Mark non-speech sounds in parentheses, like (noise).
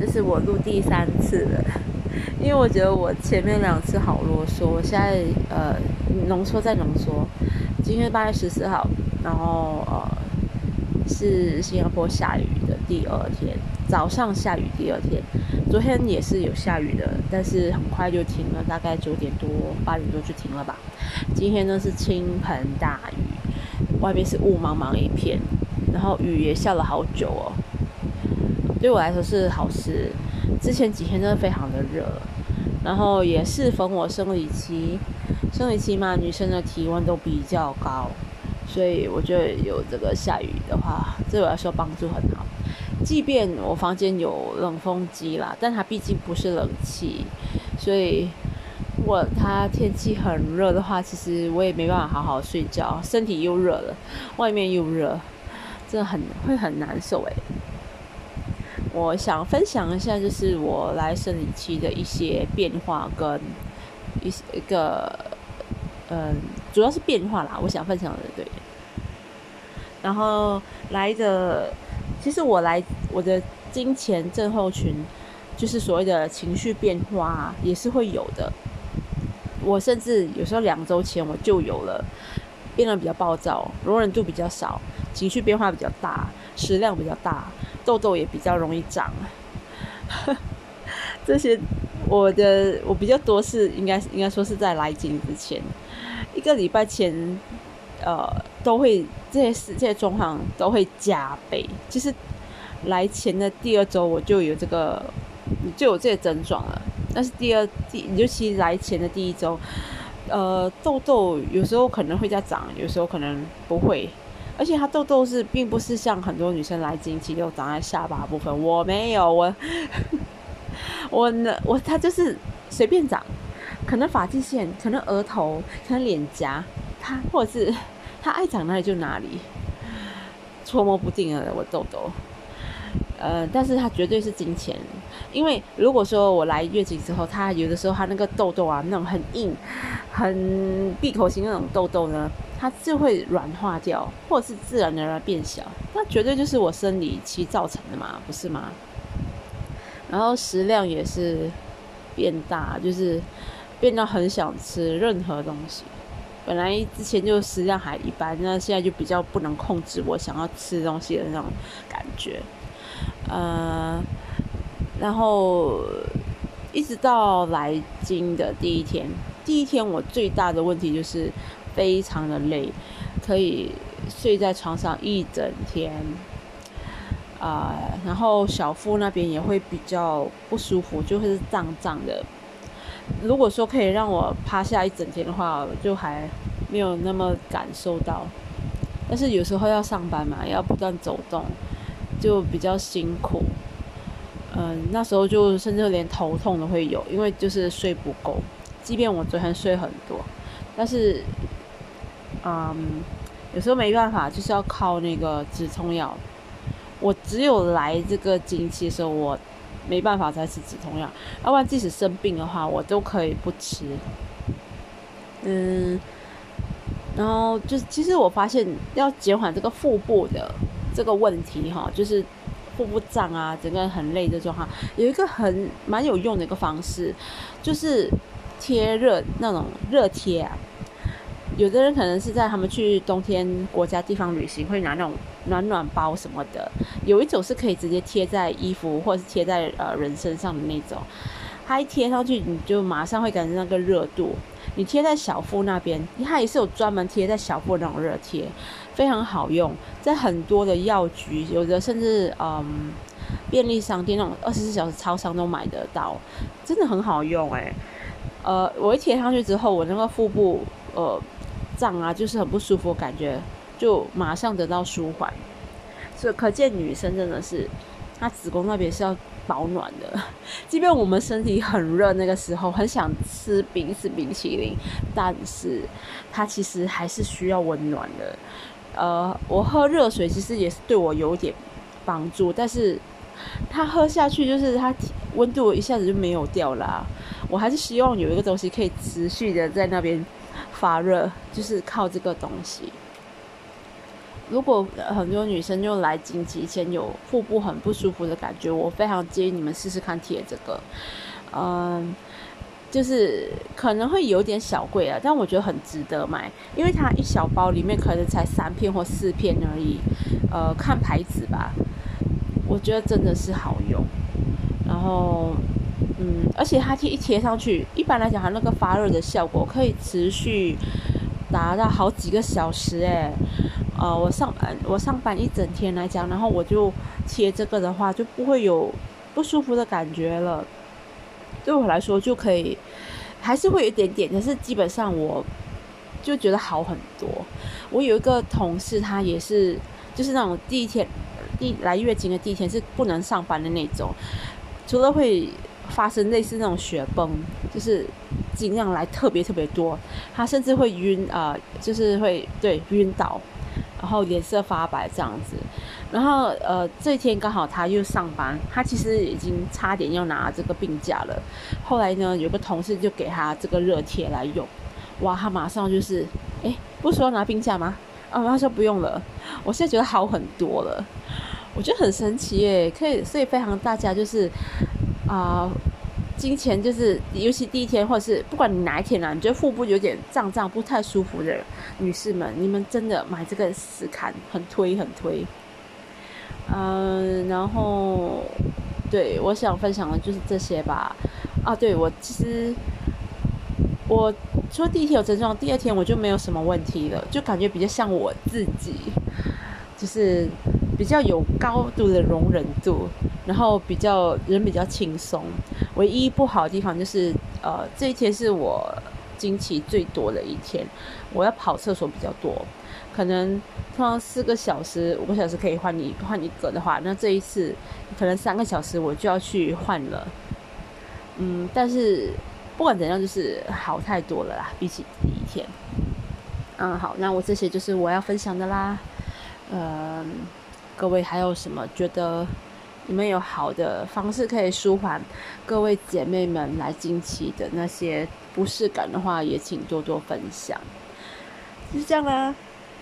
这是我录第三次了，(laughs) 因为我觉得我前面两次好啰嗦，我现在呃浓缩再浓缩。今天八月十四号，然后呃是新加坡下雨的第二天，早上下雨第二天，昨天也是有下雨的，但是很快就停了，大概九点多八点多就停了吧。今天呢是倾盆大雨，外面是雾茫茫一片，然后雨也下了好久哦。对我来说是好事。之前几天真的非常的热，然后也是逢我生理期，生理期嘛，女生的体温都比较高，所以我觉得有这个下雨的话，对我来说帮助很好。即便我房间有冷风机啦，但它毕竟不是冷气，所以如果它天气很热的话，其实我也没办法好好睡觉，身体又热了，外面又热，真的很会很难受诶。我想分享一下，就是我来生理期的一些变化跟一些一个，嗯，主要是变化啦。我想分享的对。然后来的，其实我来我的金钱症候群，就是所谓的情绪变化也是会有的。我甚至有时候两周前我就有了，变得比较暴躁，容忍度比较少，情绪变化比较大，食量比较大。痘痘也比较容易长，(laughs) 这些我的我比较多是应该应该说是在来经之前一个礼拜前，呃，都会这些事这些状况都会加倍。其实来前的第二周我就有这个就有这些症状了，但是第二第尤其来前的第一周，呃，痘痘有时候可能会在长，有时候可能不会。而且它痘痘是，并不是像很多女生来经期就长在下巴部分，我没有，我 (laughs) 我呢，我它就是随便长，可能发际线，可能额头，可能脸颊，它或者是它爱长哪里就哪里，捉摸不定了我痘痘。呃，但是它绝对是金钱，因为如果说我来月经之后，它有的时候它那个痘痘啊，那种很硬、很闭口型那种痘痘呢。它就会软化掉，或者是自然而然变小，那绝对就是我生理期造成的嘛，不是吗？然后食量也是变大，就是变到很想吃任何东西。本来之前就食量还一般，那现在就比较不能控制我想要吃东西的那种感觉。呃，然后一直到来京的第一天，第一天我最大的问题就是。非常的累，可以睡在床上一整天，啊，然后小腹那边也会比较不舒服，就会是胀胀的。如果说可以让我趴下一整天的话，就还没有那么感受到。但是有时候要上班嘛，要不断走动，就比较辛苦。嗯，那时候就甚至连头痛都会有，因为就是睡不够。即便我昨天睡很多，但是。嗯，有时候没办法，就是要靠那个止痛药。我只有来这个经期的时候，我没办法再吃止痛药。要不然，即使生病的话，我都可以不吃。嗯，然后就其实我发现要减缓这个腹部的这个问题哈，就是腹部胀啊，整个人很累的状况，有一个很蛮有用的一个方式，就是贴热那种热贴啊。有的人可能是在他们去冬天国家地方旅行，会拿那种暖暖包什么的。有一种是可以直接贴在衣服或者是贴在呃人身上的那种，它一贴上去，你就马上会感觉那个热度。你贴在小腹那边，它也是有专门贴在小腹那种热贴，非常好用，在很多的药局，有的甚至嗯便利商店那种二十四小时超商都买得到，真的很好用诶。呃，我一贴上去之后，我那个腹部呃。胀啊，就是很不舒服，感觉就马上得到舒缓，所以可见女生真的是，她子宫那边是要保暖的。(laughs) 即便我们身体很热，那个时候很想吃冰吃冰淇淋，但是它其实还是需要温暖的。呃，我喝热水其实也是对我有点帮助，但是它喝下去就是它温度一下子就没有掉啦。我还是希望有一个东西可以持续的在那边。发热就是靠这个东西，如果很多女生就来经期前有腹部很不舒服的感觉，我非常建议你们试试看贴这个。嗯，就是可能会有点小贵啊，但我觉得很值得买，因为它一小包里面可能才三片或四片而已。呃，看牌子吧，我觉得真的是好用。然后，嗯，而且它贴一贴上去，一般来讲它那个发热的效果可以持续达到好几个小时。诶。呃，我上班我上班一整天来讲，然后我就贴这个的话，就不会有不舒服的感觉了。对我来说就可以，还是会有一点点，但是基本上我就觉得好很多。我有一个同事，他也是，就是那种第一天第来月经的第一天是不能上班的那种，除了会发生类似那种血崩，就是尽量来特别特别多，他甚至会晕啊，就是会对晕倒。然后脸色发白这样子，然后呃这一天刚好他又上班，他其实已经差点要拿这个病假了。后来呢，有个同事就给他这个热贴来用，哇，他马上就是，哎，不说拿病假吗？啊，他说不用了，我现在觉得好很多了，我觉得很神奇耶，可以，所以非常大家就是啊。金钱就是，尤其第一天，或者是不管你哪一天啊，你觉得腹部有点胀胀、不太舒服的女士们，你们真的买这个试看，很推很推。嗯，然后对我想分享的就是这些吧。啊，对我其实我说第一天有症状，第二天我就没有什么问题了，就感觉比较像我自己，就是比较有高度的容忍度。然后比较人比较轻松，唯一不好的地方就是，呃，这一天是我经期最多的一天，我要跑厕所比较多，可能通常四个小时、五个小时可以换一换一个的话，那这一次可能三个小时我就要去换了。嗯，但是不管怎样，就是好太多了啦，比起第一天。嗯，好，那我这些就是我要分享的啦。嗯，各位还有什么觉得？你们有好的方式可以舒缓各位姐妹们来经期的那些不适感的话，也请多多分享。就是这样啦。